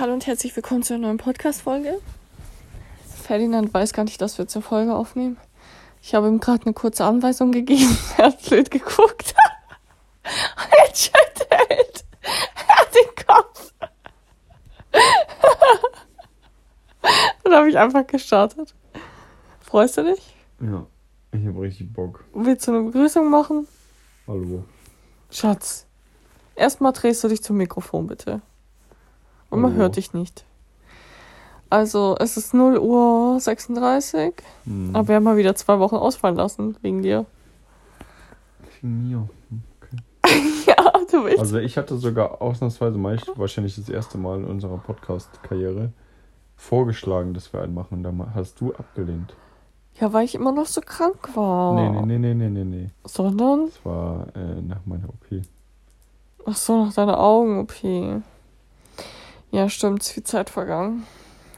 Hallo und herzlich willkommen zu einer neuen Podcast-Folge. Ferdinand weiß gar nicht, dass wir eine Folge aufnehmen. Ich habe ihm gerade eine kurze Anweisung gegeben. Er hat blöd geguckt. Und jetzt schüttelt er hat den Kopf. Dann habe ich einfach gestartet. Freust du dich? Ja, ich habe richtig Bock. Willst du eine Begrüßung machen? Hallo. Schatz, erstmal drehst du dich zum Mikrofon, bitte. Und man Hallo. hört dich nicht. Also, es ist 0 Uhr 36, Hm. aber wir haben mal wieder zwei Wochen ausfallen lassen, wegen dir. Wegen mir. Okay. ja, du willst. Also ich hatte sogar ausnahmsweise mal, ich- wahrscheinlich das erste Mal in unserer Podcast-Karriere, vorgeschlagen, dass wir einen machen. Da ma- hast du abgelehnt. ja, weil ich immer noch so krank war. Nee, nee, nee, nee, nee, nee, nee. Sondern? Das war äh, nach meiner OP. Ach so, nach deiner Augen-OP. Ja, stimmt, ist viel Zeit vergangen.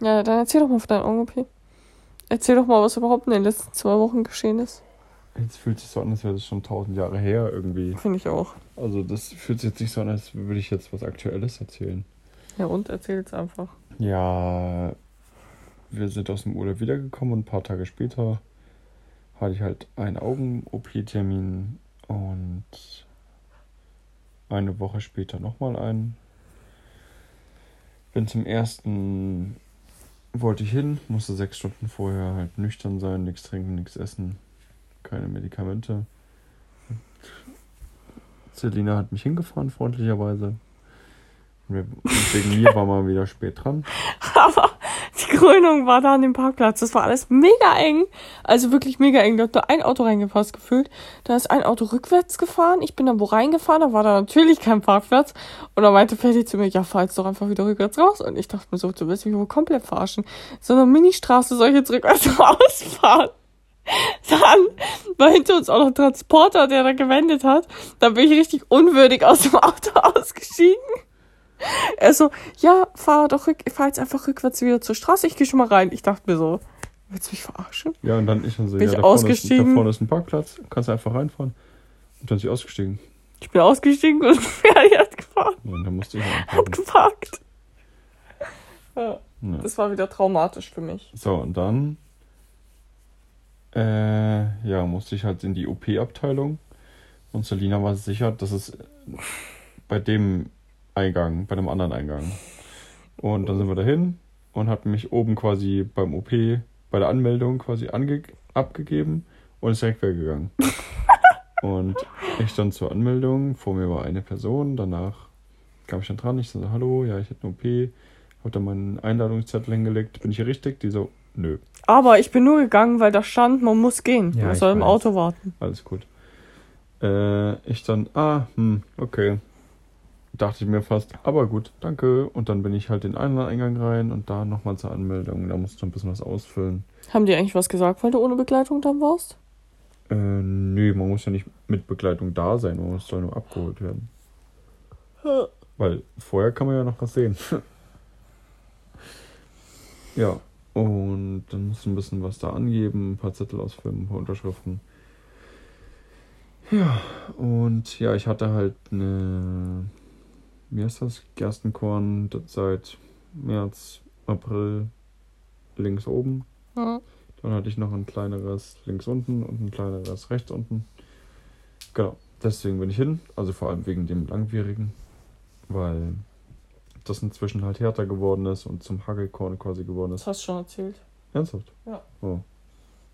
Ja, dann erzähl doch mal von deiner Augen-OP. Erzähl doch mal, was überhaupt in den letzten zwei Wochen geschehen ist. Jetzt fühlt sich so an, als wäre das schon tausend Jahre her irgendwie. Finde ich auch. Also das fühlt sich jetzt nicht so an, als würde ich jetzt was Aktuelles erzählen. Ja, und erzähl's einfach. Ja, wir sind aus dem Urlaub wiedergekommen und ein paar Tage später hatte ich halt einen Augen-OP-Termin und eine Woche später nochmal einen. Bin zum ersten, wollte ich hin, musste sechs Stunden vorher halt nüchtern sein, nichts trinken, nichts essen, keine Medikamente. Selina hat mich hingefahren, freundlicherweise. Und wegen mir war man wieder spät dran. Aber Krönung war da an dem Parkplatz. Das war alles mega eng. Also wirklich mega eng. Da hat nur ein Auto reingepasst gefühlt. Da ist ein Auto rückwärts gefahren. Ich bin dann wo reingefahren. Da war da natürlich kein Parkplatz. Und dann meinte Ferdi zu mir, ja, fahr jetzt doch einfach wieder rückwärts raus. Und ich dachte mir so, du willst mich wohl komplett verarschen. So eine Ministraße soll ich jetzt rückwärts rausfahren. Dann war hinter uns auch noch ein Transporter, der da gewendet hat. Dann bin ich richtig unwürdig aus dem Auto ausgestiegen. Er so, ja, fahr doch rück, fahr jetzt einfach rückwärts wieder zur Straße, ich gehe schon mal rein. Ich dachte mir so, willst du mich verarschen? Ja, und dann ich und so, Bin ja, ich da, vorne ist, da ausgestiegen? vorne ist ein Parkplatz, kannst du einfach reinfahren. Und dann ist sie ausgestiegen. Ich bin ausgestiegen und Ferdi hat gefahren, und dann musste ich hat geparkt. Ja, Ja. das war wieder traumatisch für mich. So, und dann äh, ja, musste ich halt in die OP-Abteilung. Und Selina war sicher, dass es bei dem Eingang, bei dem anderen Eingang. Und dann sind wir dahin und hat mich oben quasi beim OP, bei der Anmeldung quasi ange abgegeben und ist direkt weggegangen. und ich stand zur Anmeldung, vor mir war eine Person, danach kam ich dann dran, ich so, hallo, ja, ich hätte eine OP, hab dann meinen Einladungszettel hingelegt, bin ich hier richtig? Die so, nö. Aber ich bin nur gegangen, weil da stand, man muss gehen. Ja, man soll im weiß. Auto warten. Alles gut. Äh, ich dann, ah, hm, okay. Dachte ich mir fast, aber gut, danke. Und dann bin ich halt in einen Eingang rein und da nochmal zur Anmeldung. Da musst du ein bisschen was ausfüllen. Haben die eigentlich was gesagt, weil du ohne Begleitung dann warst? Äh, nö, man muss ja nicht mit Begleitung da sein, man muss soll nur abgeholt werden. Weil vorher kann man ja noch was sehen. ja, und dann musst du ein bisschen was da angeben, ein paar Zettel ausfüllen, ein paar Unterschriften. Ja, und ja, ich hatte halt eine, wie heißt das, Gerstenkorn das seit März, April links oben. Ja. Dann hatte ich noch ein kleineres links unten und ein kleineres rechts unten. Genau, deswegen bin ich hin. Also vor allem wegen dem langwierigen, weil das inzwischen halt härter geworden ist und zum Hagelkorn quasi geworden Das ist. hast du schon erzählt. Ernsthaft? Ja. Oh,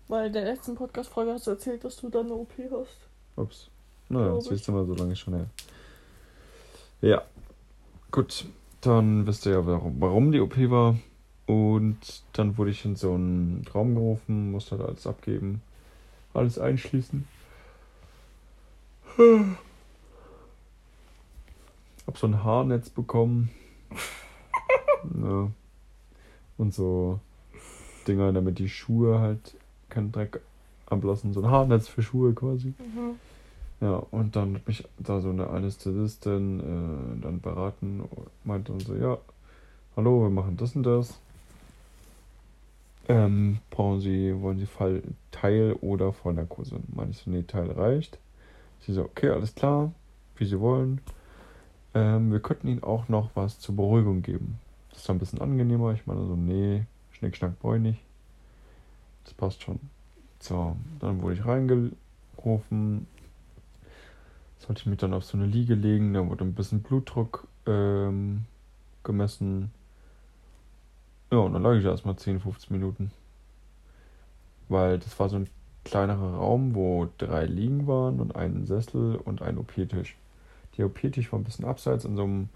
Weil in der letzten Podcast-Folge hast du erzählt, dass du dann eine OP hast. ups. Naja, das du mal so lange schon her. Ja, gut. Dann wisst ihr ja, warum, warum die OP war. Und dann wurde ich in so einen Raum gerufen, musste halt alles abgeben, alles einschließen. Hab so ein Haarnetz bekommen. ja. Und so Dinger, damit die Schuhe halt keinen Dreck ablassen. So ein Haarnetz für Schuhe quasi. Ja, und dann hat mich da so eine Anästhesistin äh, dann beraten, meinte dann so, ja, hallo, wir machen das und das. Ähm, brauchen Sie, wollen Sie Fall Teil oder Vollnarkose? Meinte ich so, nee, Teil reicht. Sie so, okay, alles klar, wie Sie wollen. Ähm, wir könnten Ihnen auch noch was zur Beruhigung geben. das dann ein bisschen angenehmer. Ich meine so, nee, Schnick, Schnack, nicht. Das passt schon. So, dann wurde ich reingerufen. Sollte ich mich dann auf so eine Liege legen, da wurde ein bisschen Blutdruck ähm, gemessen. Ja, und dann lag ich erstmal 10, 15 Minuten. Weil das war so ein kleinerer Raum, wo drei Liegen waren und ein Sessel und ein OP-Tisch. Der OP-Tisch war ein bisschen abseits in so einem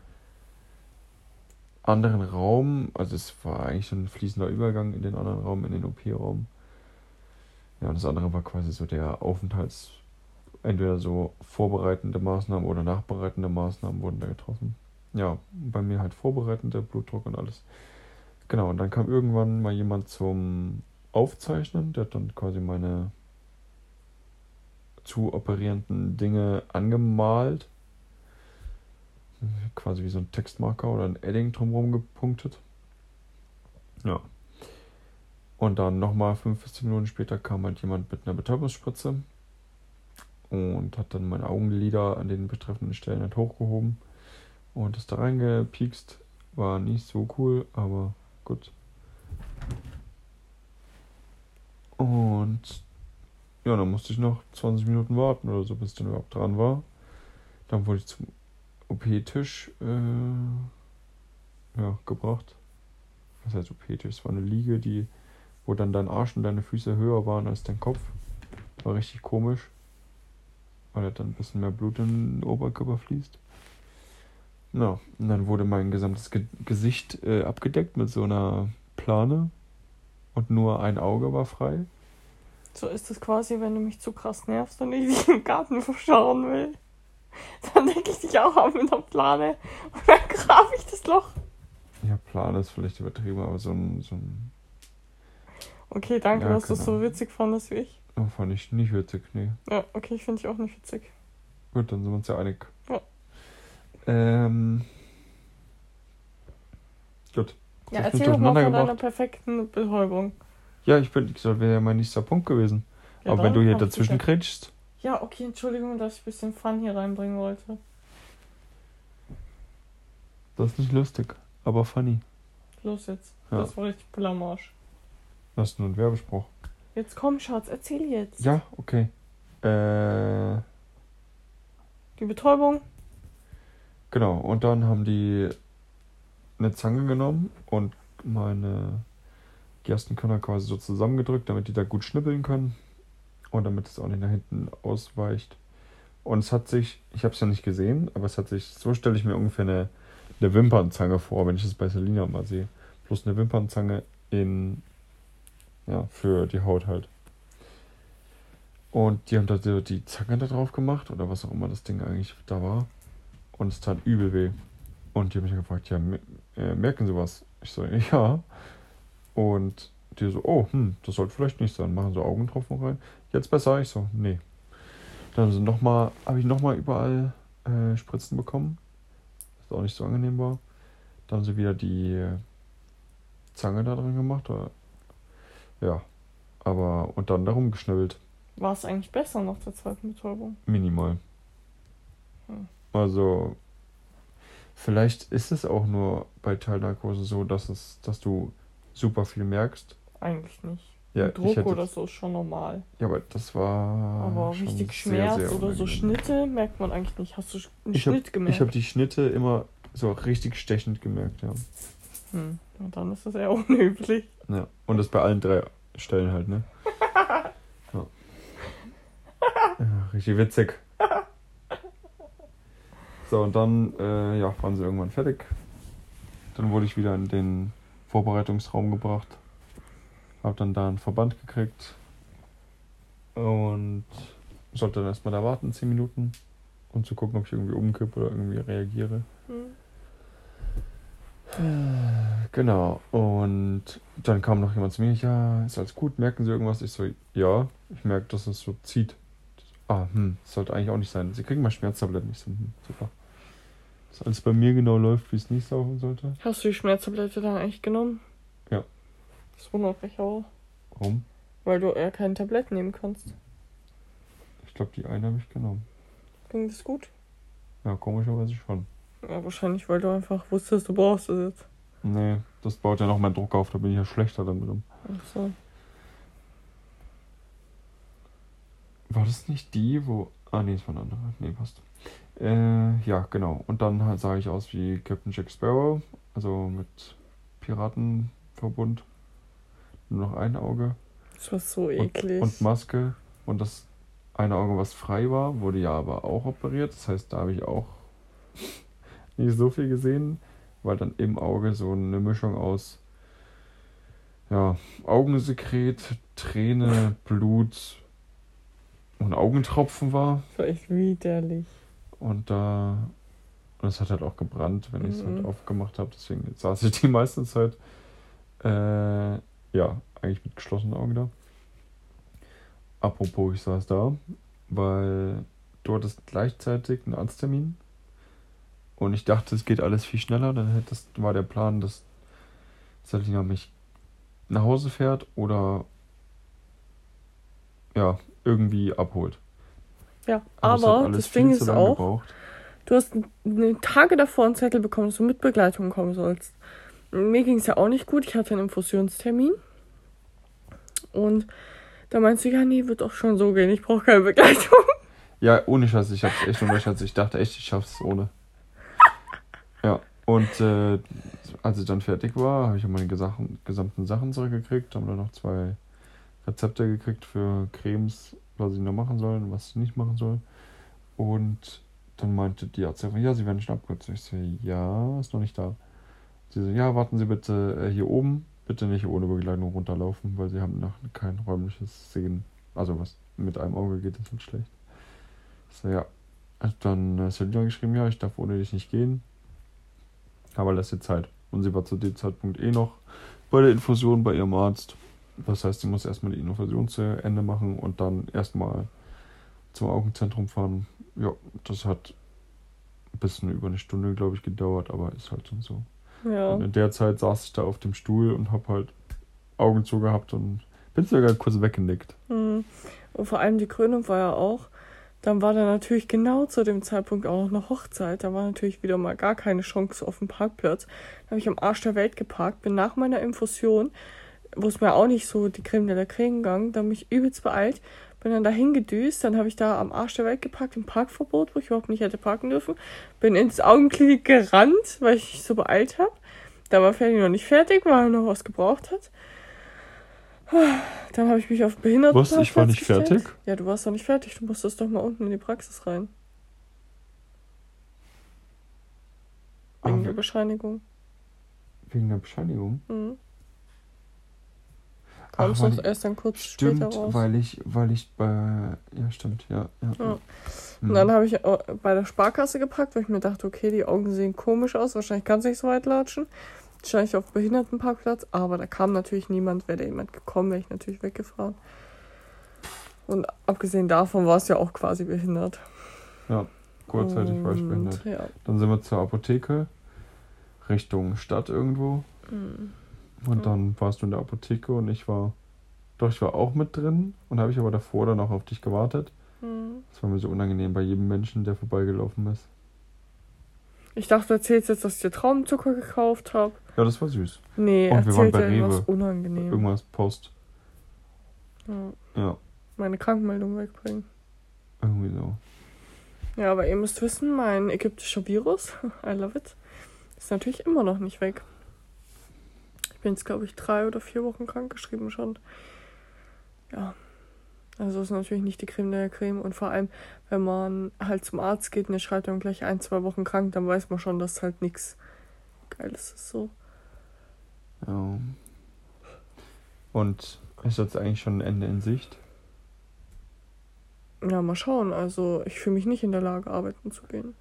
anderen Raum. Also es war eigentlich so ein fließender Übergang in den anderen Raum, in den OP-Raum. Ja, und das andere war quasi so der Aufenthalts, entweder so vorbereitende Maßnahmen oder nachbereitende Maßnahmen wurden da getroffen. Ja, bei mir halt vorbereitende Blutdruck und alles. Genau, und dann kam irgendwann mal jemand zum Aufzeichnen, der hat dann quasi meine zu operierenden Dinge angemalt. Quasi wie so ein Textmarker oder ein Edding drumherum gepunktet. Ja. Und dann nochmal fünf bis zehn Minuten später kam halt jemand mit einer Betäubungsspritze und hat dann meine Augenlider an den betreffenden Stellen halt hochgehoben und ist da reingepiekst. War nicht so cool, aber gut. Und ja, dann musste ich noch 20 Minuten warten oder so, bis dann überhaupt dran war. Dann wurde ich zum OP-Tisch äh, ja, gebracht. Was heißt OP-Tisch? Es war eine Liege, die, wo dann dein Arsch und deine Füße höher waren als dein Kopf. War richtig komisch. Weil dann ein bisschen mehr Blut in den Oberkörper fließt. Ja, und dann wurde mein gesamtes Ge Gesicht äh, abgedeckt mit so einer Plane. Und nur ein Auge war frei. So ist es quasi, wenn du mich zu krass nervst und ich dich im Garten verschauen will. Dann decke ich dich auch ab mit der Plane und dann grab ich das Loch. Ja, Plane ist vielleicht übertrieben, aber so ein. So ein okay, danke, Ja, dass du es so witzig fandest wie ich. Oh, fand ich nicht witzig, nee. Ja, okay, finde ich auch nicht witzig. Gut, dann sind wir uns ja einig. Ja. Ähm. Gut. Ja, Das erzähl doch mal von deiner perfekten Betäubung. Ja, ich bin, das wäre ja mein nächster Punkt gewesen. Ja, aber wenn du hier dazwischen kretschst, Ja, okay, Entschuldigung, dass ich ein bisschen Fun hier reinbringen wollte. das ist nicht lustig, aber funny. Los jetzt. Ja. Das war richtig Blamage. Das ist nur ein Werbespruch. Jetzt komm, Schatz, erzähl jetzt. Ja, okay. Äh, Die Betäubung? genau. Und dann haben die eine Zange genommen und meine Gerstenkörner quasi so zusammengedrückt, damit die da gut schnippeln können. Und damit es auch nicht nach hinten ausweicht. Und es hat sich, ich habe es ja nicht gesehen, aber es hat sich, so stelle ich mir ungefähr eine, eine Wimpernzange vor, wenn ich das bei Selina mal sehe. Plus eine Wimpernzange in, ja, für die Haut halt. Und die haben da so die Zange da drauf gemacht oder was auch immer das Ding eigentlich da war. Und es tat übel weh. Und die haben mich gefragt, ja, äh, merken Sie was? Ich so, ja. Und die so, oh, hm, das sollte vielleicht nicht sein. Machen so Augentropfen rein. Jetzt besser. Ich so, nee. Dann sind noch mal, habe ich nochmal überall äh, Spritzen bekommen. Was auch nicht so angenehm war. Dann haben sie wieder die Zange da dran gemacht. Oder, ja. Aber, und dann darum geschnibbelt. War es eigentlich besser nach der zweiten Betäubung? Minimal. Hm. Also, vielleicht ist es auch nur bei Teilnarkose so, dass es, dass du super viel merkst. Eigentlich nicht. Ja, Druck ich hätte, oder so ist schon normal. ja, aber das war. Aber richtig sehr, Schmerz sehr oder so. Schnitte merkt man eigentlich nicht. Hast du einen Ich habe Schnitt gemerkt? ich hab die Schnitte immer so richtig stechend gemerkt, ja. Hm. Na, dann ist das eher unüblich. ja. Und das bei allen drei Stellen halt, ne? Ja. ja richtig witzig. So, und dann äh, ja, waren sie irgendwann fertig. Dann wurde ich wieder in den Vorbereitungsraum gebracht. Hab dann da einen Verband gekriegt. Und sollte dann erstmal da warten, 10 Minuten. Um zu gucken, ob ich irgendwie umkippe oder irgendwie reagiere. Hm. Genau. Und dann kam noch jemand zu mir, ja, ist alles gut, merken Sie irgendwas? Ich so, ja, ich merke, dass es so zieht. Ah, hm, sollte eigentlich auch nicht sein. Sie kriegen mal Schmerztabletten. Ich so, hm, super. Dass alles bei mir genau läuft, wie es nicht laufen sollte. Hast du die Schmerztablette dann eigentlich genommen? Ja. Das wundert mich auch. Warum? Weil du eher kein Tablett nehmen kannst. Ich glaube, die eine habe ich genommen. Ging das gut? Ja, komischerweise schon. Ja, wahrscheinlich, weil du einfach wusstest, du brauchst es jetzt. Nee, das baut ja noch mehr Druck auf, da bin ich ja schlechter dann drin. Ach so. War das nicht die, wo. Ah, nee, das war eine andere. Nee, passt. Äh, ja, genau. Und dann halt sah ich aus wie Captain Jack Sparrow, also mit Piratenverbund. Nur noch ein Auge. Das war so Und, eklig. und Maske. Und das eine Auge, was frei war, wurde ja aber auch operiert. Das heißt, da habe ich auch nicht so viel gesehen, weil dann im Auge so eine Mischung aus ja, Augensekret, Träne, Blut und Augentropfen war. das war echt widerlich. Und da. Und es hat halt auch gebrannt, wenn ich es halt Mhm. aufgemacht habe. Deswegen saß ich die meiste Zeit. Äh, ja, eigentlich mit geschlossenen Augen da. Apropos, ich saß da, weil du hattest gleichzeitig einen Arzttermin. Und ich dachte, es geht alles viel schneller. Dann hättest, war der Plan, dass Selina mich nach Hause fährt oder ja, irgendwie abholt. Ja, aber alles das Ding ist auch, gebraucht. du hast Tage davor einen Zettel bekommen, dass du mit Begleitung kommen sollst. Mir ging es ja auch nicht gut. Ich hatte einen Infusionstermin. Und da meinst du, ja, nee, wird auch schon so gehen. Ich brauche keine Begleitung. Ja, ohne Scheiß, ich hab's echt unterschätzt. Ich dachte echt, ich schaff's ohne. Und äh, als ich dann fertig war, habe ich meine gesamten Sachen zurückgekriegt, haben dann noch zwei Rezepte gekriegt für Cremes, was ich noch machen soll und was ich nicht machen soll. Und dann meinte die Ärztin, ja, sie werden schon abkürzen. Ich so, ja, ist noch nicht da. Sie so, ja, warten Sie bitte äh, hier oben, bitte nicht ohne Begleitung runterlaufen, weil Sie haben noch kein räumliches Sehen. Also was mit einem Auge geht, ist halt schlecht. Ich so, ja. Hat dann äh, Selina geschrieben, ja, ich darf ohne dich nicht gehen. Aber lass dir Zeit. Und sie war zu dem Zeitpunkt eh noch bei der Infusion bei ihrem Arzt. Das heißt, sie muss erstmal die Infusion zu Ende machen und dann erstmal zum Augenzentrum fahren. Ja, das hat ein bisschen über eine Stunde, glaube ich, gedauert, aber ist halt schon so. Ja. Und in der Zeit saß ich da auf dem Stuhl und habe halt Augen zugehabt und bin sogar kurz weggenickt. Mhm. Und vor allem die Krönung war ja auch. Dann war da natürlich genau zu dem Zeitpunkt auch noch eine Hochzeit. Da war natürlich wieder mal gar keine Chance auf dem Parkplatz. Da habe ich am Arsch der Welt geparkt, bin nach meiner Infusion, wo es mir auch nicht so die Creme de la Creme gegangen, da habe ich übelst beeilt, bin dann dahin gedüst, dann habe ich da am Arsch der Welt geparkt, im Parkverbot, wo ich überhaupt nicht hätte parken dürfen, bin ins Augenklinik gerannt, weil ich mich so beeilt habe. Da war Ferdi noch nicht fertig, weil er noch was gebraucht hat. Dann habe ich mich auf Behinderten. Was? Ich war nicht fertig? Ja, du warst doch nicht fertig. Du musstest doch mal unten in die Praxis rein. Wegen Ah, der Bescheinigung. Wegen der Bescheinigung? Mhm. Ach, weil du ich- erst dann kurz Stimmt, später raus. weil ich, weil ich bei. Ja, stimmt, ja. ja. Ja. Mhm. Und dann habe ich äh, bei der Sparkasse gepackt, weil ich mir dachte, okay, die Augen sehen komisch aus. Wahrscheinlich kann es nicht so weit latschen. Wahrscheinlich auf Behindertenparkplatz. Aber da kam natürlich niemand. Wäre da jemand gekommen, wäre ich natürlich weggefahren. Und abgesehen davon war es ja auch quasi behindert. Kurzzeitig war ich Und, behindert. Ja. Dann sind wir zur Apotheke, Richtung Stadt irgendwo. Mhm. Und Ja. dann warst du in der Apotheke und ich war. Doch, ich war auch mit drin und habe ich aber davor dann auch auf dich gewartet. Mhm. Das war mir so unangenehm bei jedem Menschen, der vorbeigelaufen ist. Ich dachte, du erzählst jetzt, dass ich dir Traumzucker gekauft habe. Ja, das war süß. Nee, Und wir waren bei dir irgendwas Rewe. unangenehm. Irgendwas Post. Ja, Ja, meine Krankmeldung wegbringen. irgendwie so. Ja, aber ihr müsst wissen, mein ägyptischer Virus, I love it, ist natürlich immer noch nicht weg. Ich bin jetzt, glaube ich, drei oder vier Wochen krankgeschrieben schon. Ja. Also ist natürlich nicht die Creme der Creme. Und vor allem, wenn man halt zum Arzt geht und der schreibt dann gleich ein, zwei Wochen krank, dann weiß man schon, dass halt nichts Geiles ist so. Ja. Und ist jetzt eigentlich schon ein Ende in Sicht? Ja, mal schauen. Also ich fühle mich nicht in der Lage, arbeiten zu gehen.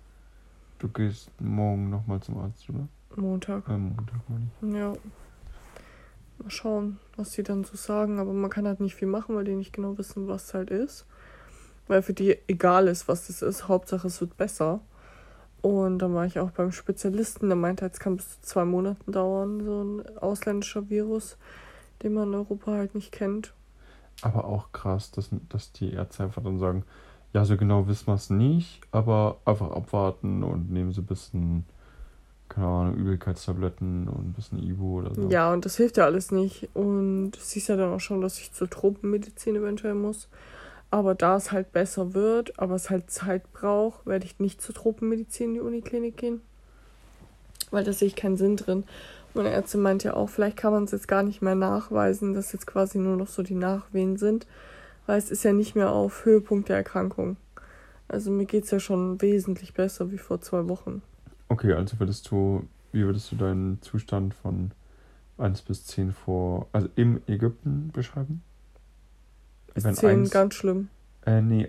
Du gehst morgen nochmal zum Arzt, oder? Montag. Äh, Montag, meine ich. Ja. Mal schauen, was die dann so sagen. Aber man kann halt nicht viel machen, weil die nicht genau wissen, was halt ist. Weil für die egal ist, was das ist. Hauptsache, es wird besser. Und dann war ich auch beim Spezialisten. Der meinte, es kann bis zu zwei Monaten dauern. So ein ausländischer Virus, den man in Europa halt nicht kennt. Aber auch krass, dass, dass die Ärzte einfach dann sagen, ja, so genau wissen wir es nicht, aber einfach abwarten und nehmen Sie ein bisschen keine Ahnung, Übelkeitstabletten und ein bisschen Ibu oder so. Ja, und das hilft ja alles nicht. Und siehst ja dann auch schon, dass ich zur Tropenmedizin eventuell muss. Aber da es halt besser wird, aber es halt Zeit braucht, werde ich nicht zur Tropenmedizin in die Uniklinik gehen. Weil da sehe ich keinen Sinn drin. Meine Ärztin meint ja auch, vielleicht kann man es jetzt gar nicht mehr nachweisen, dass jetzt quasi nur noch so die Nachwehen sind. Weil es ist ja nicht mehr auf Höhepunkt der Erkrankung. Also mir geht es ja schon wesentlich besser wie vor zwei Wochen. Okay, also würdest du, wie würdest du deinen Zustand von 1 bis 10 vor, also im Ägypten beschreiben? Bis Wenn 10 eins- ganz schlimm. Äh, nee.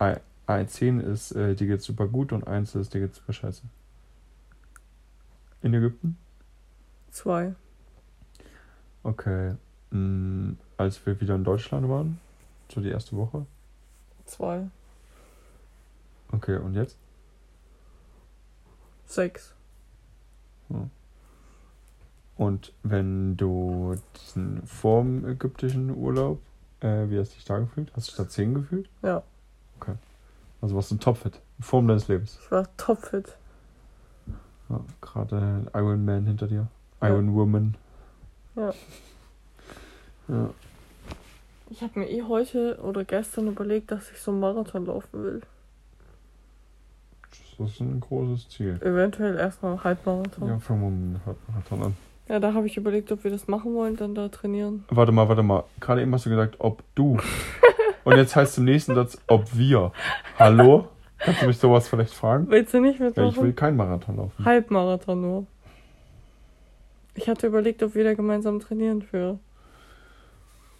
I- I- 10 ist, äh, dir geht's super gut und 1 ist, dir geht's super scheiße. In Ägypten? Zwei. Okay. Mm, als wir wieder in Deutschland waren, so die erste Woche. Zwei. Okay, und jetzt? Sechs. Und wenn du diesen vorm ägyptischen Urlaub, äh, wie hast du dich da gefühlt? Hast du dich da 10 gefühlt? Ja. Also warst du topfit, Form deines Lebens. Ich war topfit. Ja, Gerade Iron Man hinter dir. Ja. Iron Woman. Ja. Ja. Ich habe mir eh heute oder gestern überlegt, dass ich so einen Marathon laufen will. Das ist ein großes Ziel. Eventuell erstmal einen Halbmarathon. Ja, Ja, fangen wir mit dem Marathon an. da habe ich überlegt, ob wir das machen wollen, dann da trainieren. Warte mal, warte mal. Gerade eben hast du gesagt, ob du. Und jetzt heißt im nächsten Satz, ob wir. Hallo? Kannst du mich sowas vielleicht fragen? Willst du nicht Ja, mitmachen? ich will keinen Marathon laufen. Halbmarathon nur. Ich hatte überlegt, ob wir da gemeinsam trainieren für.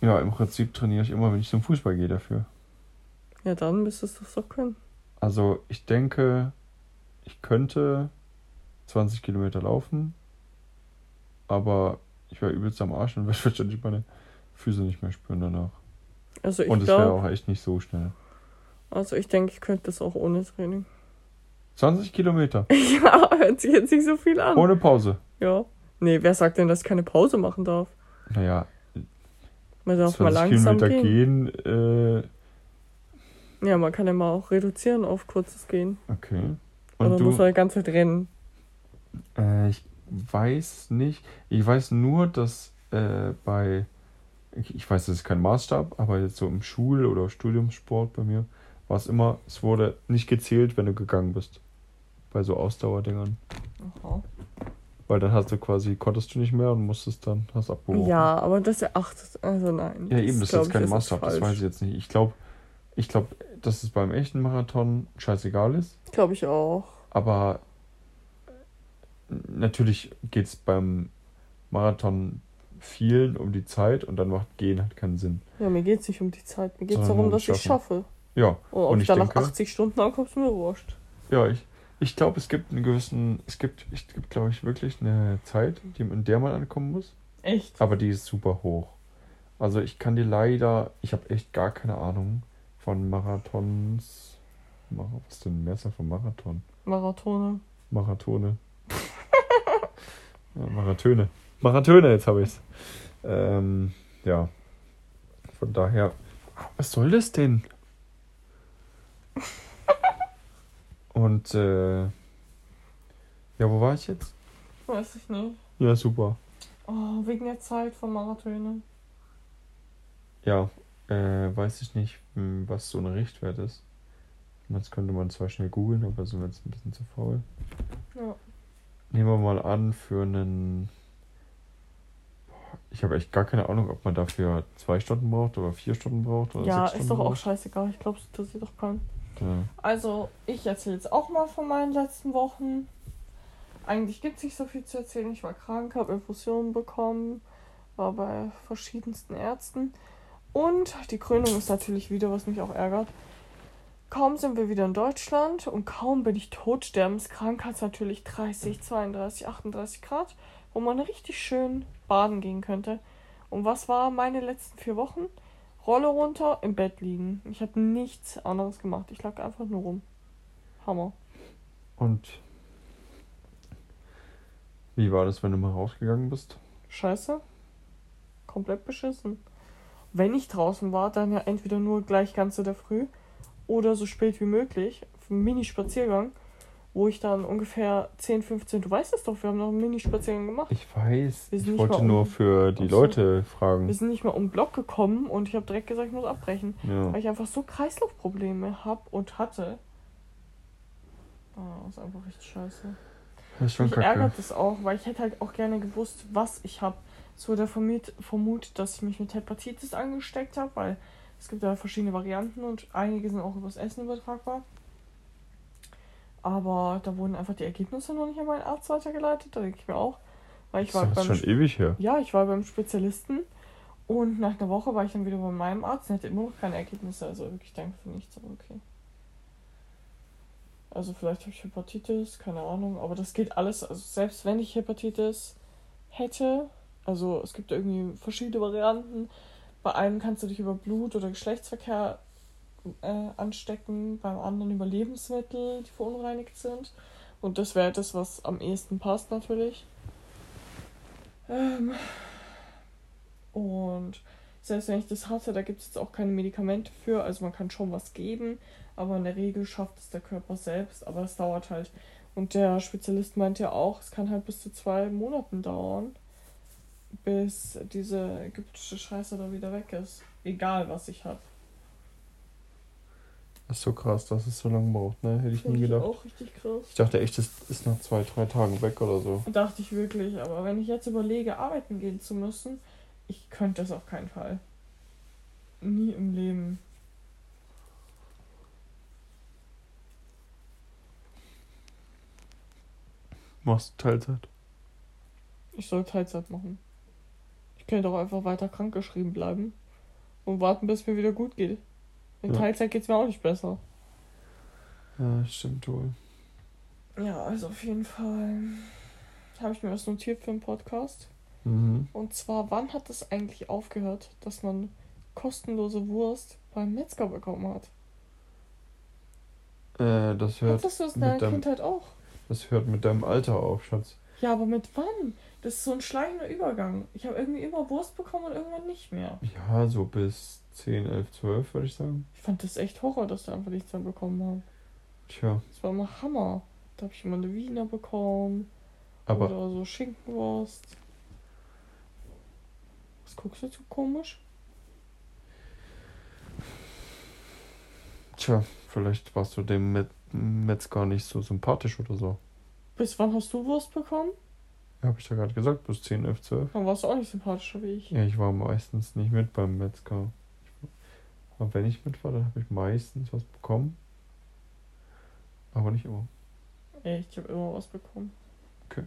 Ja, im Prinzip trainiere ich immer, wenn ich zum Fußball gehe dafür. Ja, dann müsstest du es doch können. Also ich denke, ich könnte 20 Kilometer laufen, aber ich wäre übelst am Arsch und würde wahrscheinlich meine Füße nicht mehr spüren danach. Also ich und es wäre auch echt nicht so schnell. also ich denke, ich könnte das auch ohne Training. 20 Kilometer, ja, hört sich jetzt nicht so viel an. ohne Pause. Ja. Nee, wer sagt denn, dass ich keine Pause machen darf? Naja, Man darf mal 20 langsam Kilometer gehen. gehen, äh, Ja, man kann ja mal auch reduzieren auf kurzes Gehen. okay. Oder Und muss du, man die ganze Zeit rennen. äh, ich weiß nicht, ich weiß nur, dass äh, bei, ich weiß, das ist kein Maßstab, aber jetzt so im Schul- oder Studiumssport bei mir war es immer, es wurde nicht gezählt, wenn du gegangen bist. Bei so Ausdauerdingern. Aha. Weil dann hast du quasi, konntest du nicht mehr und musstest dann, hast abgebrochen. Ja, aber das erachtet, also nein. Ja, eben, das ist jetzt kein Maßstab, das weiß ich jetzt nicht. Ich glaube, ich glaube, dass es beim echten Marathon scheißegal ist. Glaube ich auch. Aber natürlich geht es beim Marathon vielen um die Zeit und dann macht Gehen halt keinen Sinn. Ja, mir geht's nicht um die Zeit. Mir geht's Sondern darum, um dass ich Schaffen. schaffe. Ja, Und ob Und ich ich dann nach denke- 80 Stunden ankomme, ist mir wurscht. ja, ich, ich glaube, es gibt einen gewissen, es gibt, es gibt, glaube ich, wirklich eine Zeit, die, in der man ankommen muss, Echt? aber die ist super hoch. Also ich kann dir leider, ich habe echt gar keine Ahnung von Marathons. Mara- Was ist denn Mehrzahl von Marathon? Marathone. Marathone. ja, Marathöne. Marathöne, jetzt habe ich's. Ähm, ja. Von daher. Was soll das denn? Und äh, ja, wo war ich jetzt? Weiß ich nicht. Ja, super. Oh, wegen der Zeit von Marathone. Ja, äh, weiß ich nicht, hm, was so ein Richtwert ist. Das könnte man zwar schnell googeln, aber sind wir jetzt ein bisschen zu faul. Ja. Nehmen wir mal an, für einen. Boah, Ich habe echt gar keine Ahnung, ob man dafür zwei Stunden braucht oder vier Stunden braucht oder Ja, ist doch auch braucht. scheißegal. Ich glaube, es interessiert doch keinen. Ja. Also, ich erzähle jetzt auch mal von meinen letzten Wochen. Eigentlich gibt es nicht so viel zu erzählen. Ich war krank, habe Infusionen bekommen, war bei verschiedensten Ärzten. Und die Krönung ist natürlich wieder, was mich auch ärgert. Kaum sind wir wieder in Deutschland und kaum bin ich todsterbenskrank, hat es natürlich 30, 32, 38 Grad, wo man richtig schön baden gehen könnte. Und was war meine letzten vier Wochen? Rolle runter, im Bett liegen. Ich habe nichts anderes gemacht. Ich lag einfach nur rum. Hammer. Und wie war das, wenn du mal rausgegangen bist? Scheiße. Komplett beschissen. Wenn ich draußen war, dann ja entweder nur gleich ganz in der Früh oder so spät wie möglich. Mini-Spaziergang. wo ich dann ungefähr 10, 15, du weißt es doch, wir haben noch einen Mini-Spaziergang gemacht. Ich weiß. Ich wollte mal nur um- für die so. Leute fragen. Wir sind nicht mal um den Block gekommen und ich habe direkt gesagt, ich muss abbrechen. Ja. Weil ich einfach so Kreislaufprobleme habe und hatte. Das ist einfach richtig scheiße. Das ist schon Mich kacke. ärgert das auch, weil ich hätte halt auch gerne gewusst, was ich habe. Es wurde vermutet, vermutet, dass ich mich mit Hepatitis angesteckt habe, weil es gibt ja verschiedene Varianten und einige sind auch übers Essen übertragbar. Aber da wurden einfach die Ergebnisse noch nicht an meinen Arzt weitergeleitet. Da denke ich mir auch. Weil ich war das ist beim schon ewig her. ja, ich war beim Spezialisten und nach einer Woche war ich dann wieder bei meinem Arzt und hatte immer noch keine Ergebnisse. Also wirklich danke für nichts, aber okay. Also vielleicht habe ich Hepatitis, keine Ahnung, aber das geht alles. Also selbst wenn ich Hepatitis hätte, also es gibt irgendwie verschiedene Varianten. Bei einem kannst du dich über Blut oder Geschlechtsverkehr äh, anstecken, beim anderen über Lebensmittel, die verunreinigt sind. Und das wäre das, was am ehesten passt natürlich. Ähm, und selbst wenn ich das hatte, da gibt es jetzt auch keine Medikamente für. Also man kann schon was geben, aber in der Regel schafft es der Körper selbst. Aber es dauert halt. Und der Spezialist meint ja auch, es kann halt bis zu zwei Monaten dauern, bis diese ägyptische Scheiße da wieder weg ist. Egal, was ich habe. Das ist so krass, dass es so lange braucht, ne? Hätte ich nie Finde ich gedacht. auch richtig krass. Ich dachte echt, das ist nach zwei, drei Tagen weg oder so. Dachte ich wirklich, aber wenn ich jetzt überlege, arbeiten gehen zu müssen, ich könnte das auf keinen Fall. Nie im Leben. Machst du Teilzeit? Ich soll Teilzeit machen. Ich könnte auch einfach weiter krankgeschrieben bleiben und warten, bis mir wieder gut geht. In Ja. Teilzeit geht es mir auch nicht besser. Ja, stimmt wohl. Ja, also auf jeden Fall habe ich mir was notiert für einen Podcast. Mhm. Und zwar, wann hat es eigentlich aufgehört, dass man kostenlose Wurst beim Metzger bekommen hat? Äh, das hört, Hattest du das in deiner Kindheit auch? das hört mit deinem Alter auf, Schatz. Ja, aber mit wann? Das ist so ein schleichender Übergang. Ich habe irgendwie immer Wurst bekommen und irgendwann nicht mehr. Ja, so bis 10, 11, 12 würde ich sagen. Ich fand das echt Horror, dass wir einfach nichts mehr bekommen haben. Tja, Das war immer Hammer. Da habe ich immer eine Wiener bekommen. aber Oder so Schinkenwurst. Was guckst du so komisch? tja, vielleicht warst du dem Met Metzger nicht so sympathisch oder so. Bis wann hast du Wurst bekommen? Ja, hab ich ja gerade gesagt, bis 10, 11, 12. Dann warst du auch nicht sympathischer wie ich. Ja, ich war meistens nicht mit beim Metzger. Aber wenn ich mit war, dann habe ich meistens was bekommen. Aber nicht immer. Echt, ich habe immer was bekommen. Okay.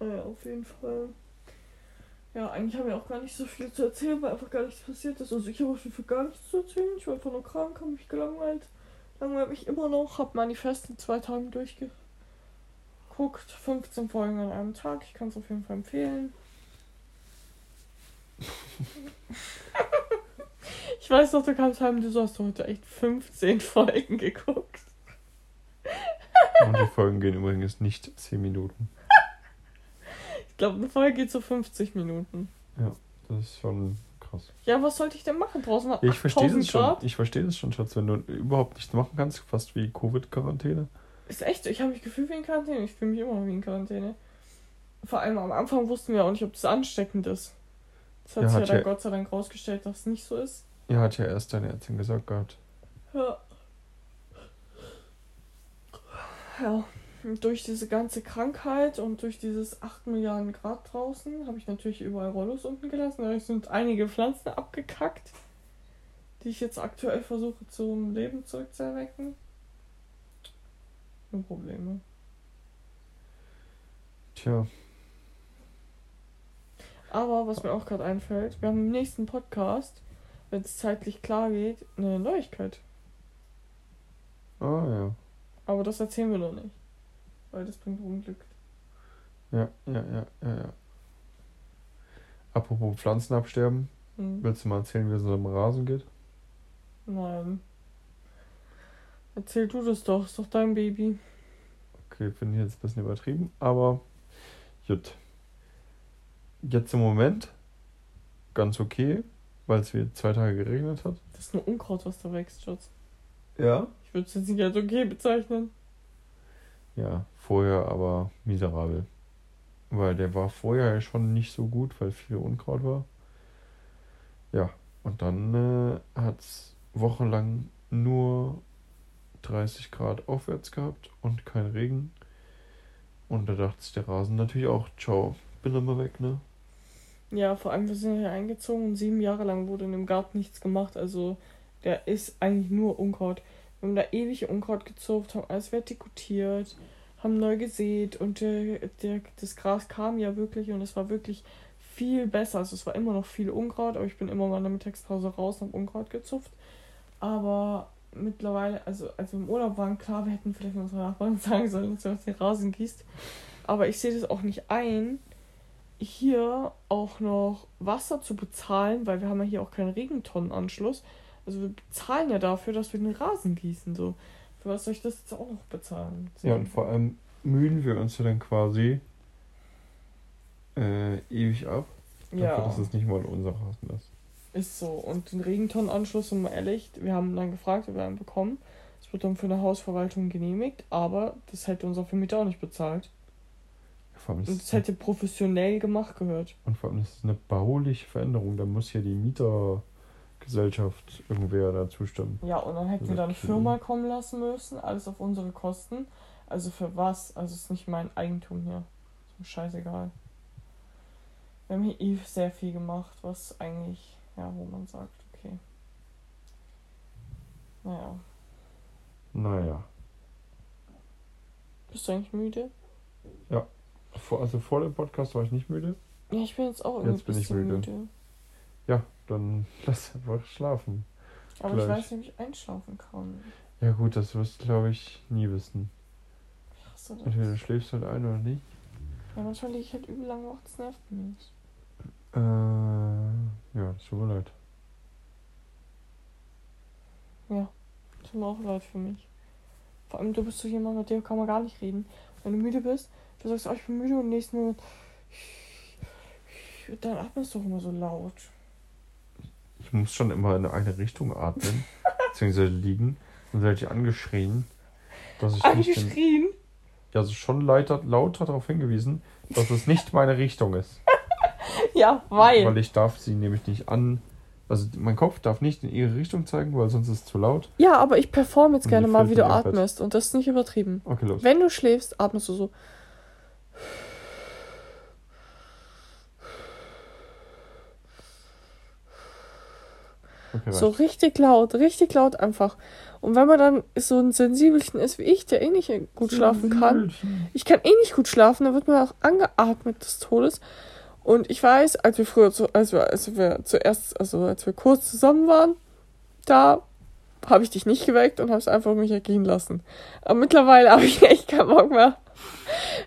Ja, auf jeden Fall. Ja, eigentlich haben wir auch gar nicht so viel zu erzählen, weil einfach gar nichts passiert ist. Also ich habe auf jeden Fall gar nichts zu erzählen. Ich war einfach nur krank, habe mich gelangweilt. Langweilt mich immer noch, habe Manifest in zwei Tagen durchgeguckt. 15 Folgen an einem Tag. Ich kann es auf jeden Fall empfehlen. ich weiß noch, du kamst heim und du hast heute echt 15 Folgen geguckt. Und die Folgen gehen übrigens nicht 10 Minuten. Ich glaube, eine Folge geht so 50 Minuten. Das ist schon krass. Ja, was sollte ich denn machen? Draußen Ja, ich verstehe 8000 das schon. Grad. Ich verstehe das schon, Schatz, wenn du überhaupt nichts machen kannst, fast wie Covid-Quarantäne. Ist echt so. Ich habe mich gefühlt wie in Quarantäne. Ich fühle mich immer wie in Quarantäne. Vor allem am Anfang wussten wir auch nicht, ob das ansteckend ist. Das hat Ja, sich ja hat dann ja- Gott sei Dank rausgestellt, dass es nicht so ist. Ja, hat ja erst deine Ärztin gesagt gehabt. Ja. Ja. Und durch diese ganze Krankheit und durch dieses 8 Milliarden Grad draußen habe ich natürlich überall Rollos unten gelassen. Dadurch sind einige Pflanzen abgekackt, die ich jetzt aktuell versuche zum Leben zurückzuerwecken. Nur Probleme. Tja, Aber was mir auch gerade einfällt, wir haben im nächsten Podcast, wenn es zeitlich klar geht, eine Neuigkeit. ah ja. Aber das erzählen wir noch nicht. Weil das bringt Unglück. Ja, ja, ja, ja, ja. Apropos Pflanzen absterben, Hm. willst du mal erzählen, wie es unserem Rasen geht? Nein. Erzähl du das doch, ist doch dein Baby. Okay, finde ich jetzt ein bisschen übertrieben, aber gut. Jetzt im Moment ganz okay, weil es wieder zwei Tage geregnet hat. Das ist nur Unkraut, was da wächst, Schatz. Ja. Ich würde es jetzt nicht als okay bezeichnen. Ja, vorher aber miserabel. Weil der war vorher ja schon nicht so gut, weil viel Unkraut war. Ja, und dann äh, hat es wochenlang nur 30 Grad aufwärts gehabt und kein Regen. Und da dachte sich der Rasen natürlich auch, ciao, bin mal weg, ne? Ja, vor allem, wir sind hier eingezogen und sieben Jahre lang wurde in dem Garten nichts gemacht. Also, der ist eigentlich nur Unkraut. Wir haben da ewig Unkraut gezupft, haben alles vertikutiert, haben neu gesät und der, der, das Gras kam ja wirklich und es war wirklich viel besser. Also, es war immer noch viel Unkraut, aber ich bin immer mal in der Mittagspause raus und habe Unkraut gezupft. Aber mittlerweile, also als wir im Urlaub waren, klar, wir hätten vielleicht unsere Nachbarn sagen sollen, dass du auf den Rasen gießt. Aber ich sehe das auch nicht ein, hier auch noch Wasser zu bezahlen, weil wir haben ja hier auch keinen Regentonnenanschluss. Also wir bezahlen ja dafür, dass wir den Rasen gießen. So. Für was soll ich das jetzt auch noch bezahlen? So. Ja, und vor allem mühen wir uns ja dann quasi äh, ewig ab. Ja. Dafür, dass es nicht mal unser Rasen ist. Ist so. Und den Regentonnenanschluss, um mal ehrlich, wir haben dann gefragt, ob wir einen bekommen. Es wird dann für eine Hausverwaltung genehmigt, aber das hätte unser Vermieter auch nicht bezahlt. Ist Und das hätte professionell gemacht gehört. Und vor allem ist es eine bauliche Veränderung. Da muss ja die Mietergesellschaft irgendwer da zustimmen. Ja, und dann hätten wir da eine. Firma kommen lassen müssen, alles auf unsere Kosten. Also für was? Also es ist nicht mein Eigentum hier. Ist mir scheißegal. Wir haben hier eh sehr viel gemacht, was eigentlich, ja, wo man sagt, okay. Naja. Naja. Bist du eigentlich müde? Vor, also vor dem Podcast war ich nicht müde. Ja, ich bin jetzt auch irgendwie Jetzt bin ich müde. müde. Ja, dann lass einfach schlafen. Aber Gleich. ich weiß nicht, ob ich einschlafen kann. Ja gut, das wirst du glaube ich nie wissen. Hasse das. Entweder du schläfst halt ein oder nicht. Ja, manchmal liege ich halt übel lang wach, das nervt mich. Äh, ja, das tut mir leid. Tut mir auch leid für mich. Vor allem, du bist so jemand, mit dem kann man gar nicht reden. Wenn du müde bist, du sagst, oh, ich bin müde und im nächsten Moment. Dann atmest du auch immer so laut. Ich muss schon immer in eine Richtung atmen, beziehungsweise liegen. Dann werde ich angeschrien, dass ich nicht in, Angeschrien? ja, also schon lauter, lauter darauf hingewiesen, dass es nicht meine Richtung ist. Ja, weil. Weil ich darf sie nämlich nicht an. Also mein Kopf darf nicht in ihre Richtung zeigen, weil sonst ist es zu laut. Ja, aber ich performe jetzt Und gerne mal, wie du im Bett. atmest. Und das ist nicht übertrieben. Okay, los. Wenn du schläfst, atmest du so. Okay, So reicht. richtig laut, richtig laut einfach. Und wenn man dann so ein Sensibelchen ist wie ich, der eh nicht gut schlafen kann, ich kann eh nicht gut schlafen, dann wird man auch angeatmet des Todes. Und ich weiß, als wir früher, zu, als wir, als wir zuerst, also als wir kurz zusammen waren, da habe ich dich nicht geweckt und habe es einfach mich ergehen lassen. Aber mittlerweile habe ich echt keinen Bock mehr.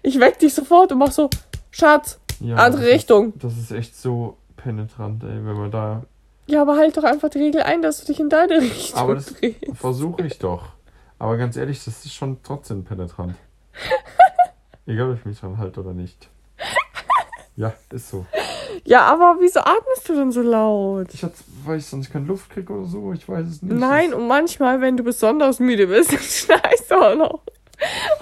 Ich weck dich sofort und mach so, Schatz, Ja, andere das ist- Richtung. Das ist echt so penetrant, ey, wenn man da. Ja, aber halt doch einfach die Regel ein, dass du dich in deine Richtung Aber das versuche ich doch. Aber ganz ehrlich, das ist schon trotzdem penetrant. Egal, ob ich mich dran halte oder nicht. Ja, ist so. Ja, aber wieso atmest du denn so laut? Ich hatte, weil ich sonst keine Luft kriege oder so, ich weiß es nicht. Nein, und manchmal, wenn du besonders müde bist, dann schneist du auch noch.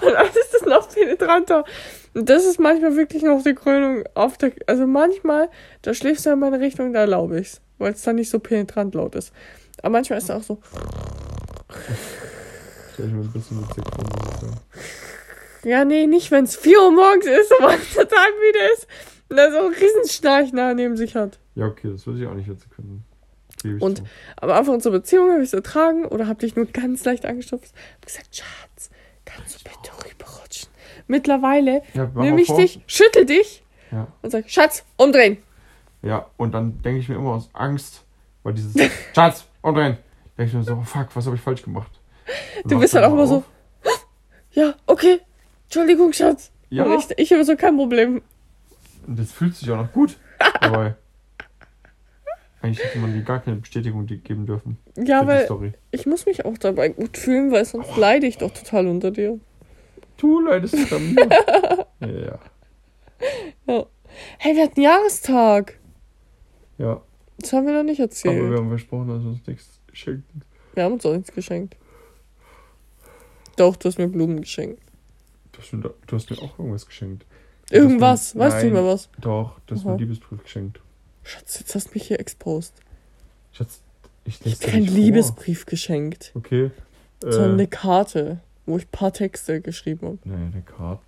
Und dann ist es noch penetranter. Und das ist manchmal wirklich noch die Krönung auf der. Also manchmal, da schläfst du in meine Richtung, da erlaube ich's. Weil es dann nicht so penetrant laut ist. Aber manchmal ist es auch so. Stell ich mir ein bisschen witzig vor. Ja, nee, nicht wenn es 4 Uhr morgens ist und man total müde ist. Und dann so einen Riesenschnarch nah neben sich hat. Ja, okay, das würde ich auch nicht witzig finden. Und- zu. Aber einfach unsere Beziehung habe ich es ertragen oder habe dich nur ganz leicht angestupft. Hab gesagt, Schatz, kannst du bitte rüberrutschen? Mittlerweile Ja, nehme ich vor. dich, schüttel dich Ja. und sag, Schatz, umdrehen. Ja, und dann denke ich mir immer aus Angst, weil dieses Schatz, umdrehen, denke ich mir so, oh, fuck, was habe ich falsch gemacht? Und Du bist halt auch immer so, ja, okay, Entschuldigung, Schatz. Ja, ich, ich immer so, kein Problem. Und das fühlt sich auch noch gut. Aber eigentlich hätte man dir gar keine Bestätigung geben dürfen. Ja, weil ich muss mich auch dabei gut fühlen, weil sonst leide ich doch total unter dir. Du leidest unter mir. ja. Hey, wir hatten Jahrestag. Ja, Das haben wir noch nicht aber erzählt. wir haben versprochen, dass wir uns nichts schenken. Wir haben uns auch nichts geschenkt. Doch, du hast mir Blumen geschenkt. Du hast mir, du hast mir auch irgendwas geschenkt. Irgendwas, mir, weißt du nicht mehr was? Doch, du hast mir einen Liebesbrief geschenkt. Schatz, jetzt hast du mich hier exposed. Schatz, ich Ich lese hab dir keinen Liebesbrief geschenkt. Okay. sondern Äh, eine Karte, wo ich ein paar Texte geschrieben habe. nee, eine Karte.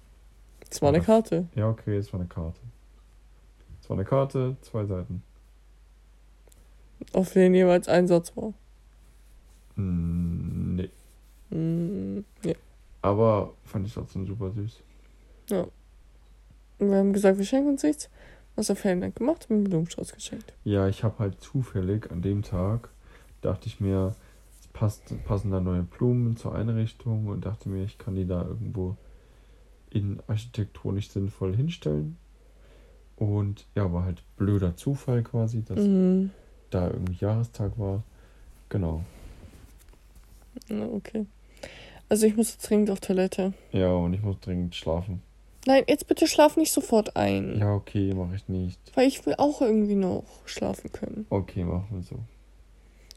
Das war eine Was? Karte. Ja, okay, es war eine Karte. Es war eine Karte, zwei Seiten. Auf denen jeweils ein Satz war. Hm, nee. Mm, ja. Aber fand ich trotzdem super süß. Und wir haben gesagt, wir schenken uns nichts. Was hat Ferien dann gemacht? Einen Blumenstrauß geschenkt. Ja, ich habe halt zufällig an dem Tag, dachte ich mir, es passt, passen da neue Blumen zur Einrichtung und dachte mir, ich kann die da irgendwo in architektonisch sinnvoll hinstellen. Und ja, war halt blöder Zufall quasi, dass Mhm. da irgendwie Jahrestag war. Genau. Ja, okay. Also ich muss dringend auf Toilette. Ja, und ich muss dringend schlafen. Nein, jetzt bitte schlaf nicht sofort ein. Ja, okay, mache ich nicht. Weil ich will auch irgendwie noch schlafen können. Okay, machen wir so.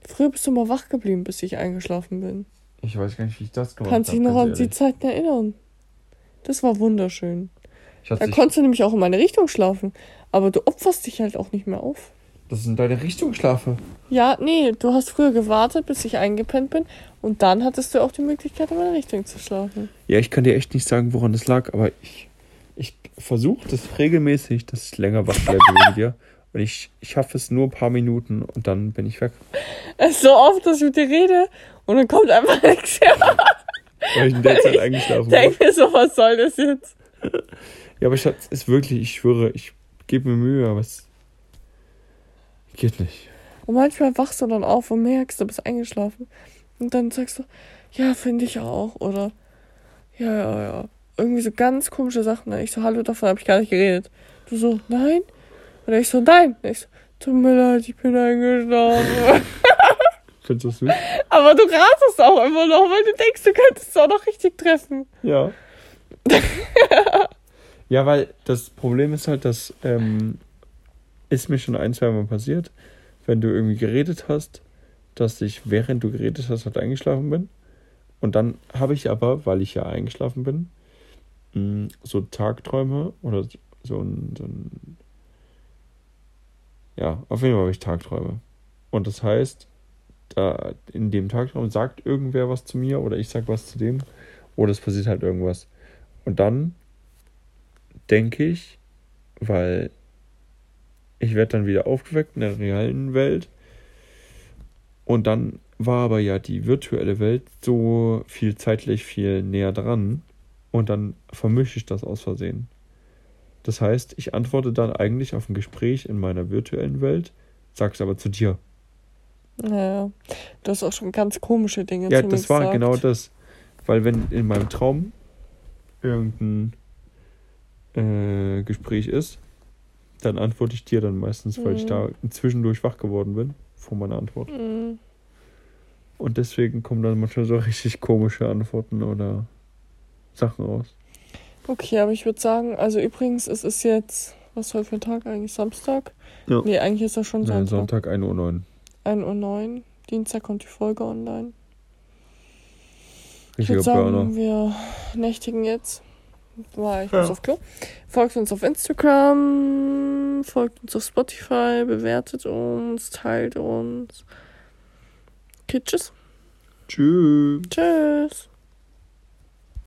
Früher bist du mal wach geblieben, bis ich eingeschlafen bin. Ich weiß gar nicht, wie ich das gemacht Kannst habe. dich noch an die. Zeiten erinnern. Das war wunderschön. Da ich- konntest du nämlich auch in meine Richtung schlafen. Aber du opferst dich halt auch nicht mehr auf. Das sind deine Richtungsschlafe. Ja, nee, du hast früher gewartet, bis ich eingepennt bin. Und dann hattest du auch die Möglichkeit, in meine Richtung zu schlafen. Ja, ich kann dir echt nicht sagen, woran das lag, aber ich, ich versuche das regelmäßig, dass ich länger wach bleibe wegen dir. Und ich, ich schaffe es nur ein paar Minuten und dann bin ich weg. Es ist so oft, dass ich mit dir rede und dann kommt einfach nichts her. Weil ich in der Zeit eingeschlafen bin. Denk mir so, was soll das jetzt? Ja, aber Schatz, ist wirklich, ich schwöre, ich gebe mir Mühe, aber es geht nicht. Und manchmal wachst du dann auf und merkst, du bist eingeschlafen. Und dann sagst du, ja, finde ich auch. Oder, ja, ja, ja. Irgendwie so ganz komische Sachen. Ich so, hallo, davon habe ich gar nicht geredet. Du so, nein? Oder ich so, nein. Ich so, tut mir leid, ich bin eingeschlafen. Findest du süß? Aber du ratest auch immer noch, weil du denkst, du könntest es auch noch richtig treffen. Ja. ja, weil das Problem ist halt, dass ähm, ist mir schon ein, zwei Mal passiert, wenn du irgendwie geredet hast, dass ich während du geredet hast, halt eingeschlafen bin. Und dann habe ich aber, weil ich ja eingeschlafen bin, mh, so Tagträume oder so- ein, so ein ja, auf jeden Fall habe ich Tagträume. Und das heißt, da in dem Tagtraum sagt irgendwer was zu mir oder ich sag was zu dem oder es passiert halt irgendwas. Und dann denke ich, weil ich werde dann wieder aufgeweckt in der realen Welt und dann war aber ja die virtuelle Welt so viel zeitlich viel näher dran und dann vermische ich das aus Versehen. Das heißt, ich antworte dann eigentlich auf ein Gespräch in meiner virtuellen Welt, sag's aber zu dir. Naja, du hast auch schon ganz komische Dinge Ja, das war gesagt. genau das. Weil wenn in meinem Traum irgendein äh, Gespräch ist, dann antworte ich dir dann meistens, weil ich Mhm. da zwischendurch wach geworden bin vor meiner Antwort. Mhm. Und deswegen kommen dann manchmal so richtig komische Antworten oder Sachen raus. Okay, aber ich würde sagen, also übrigens, es ist jetzt, was heute für ein Tag eigentlich? Samstag? Ja. Nee, eigentlich ist das schon Nein, Sonntag. Sonntag 1.09 Uhr. 1.09 Uhr. Dienstag kommt die Folge online. Ich Richtiger würde sagen, Burner. wir nächtigen jetzt. Weil ich muss auf Klo. Folgt uns auf Instagram, folgt uns auf Spotify, bewertet uns, teilt uns. Okay, tschüss. Tschüss. Tschüss.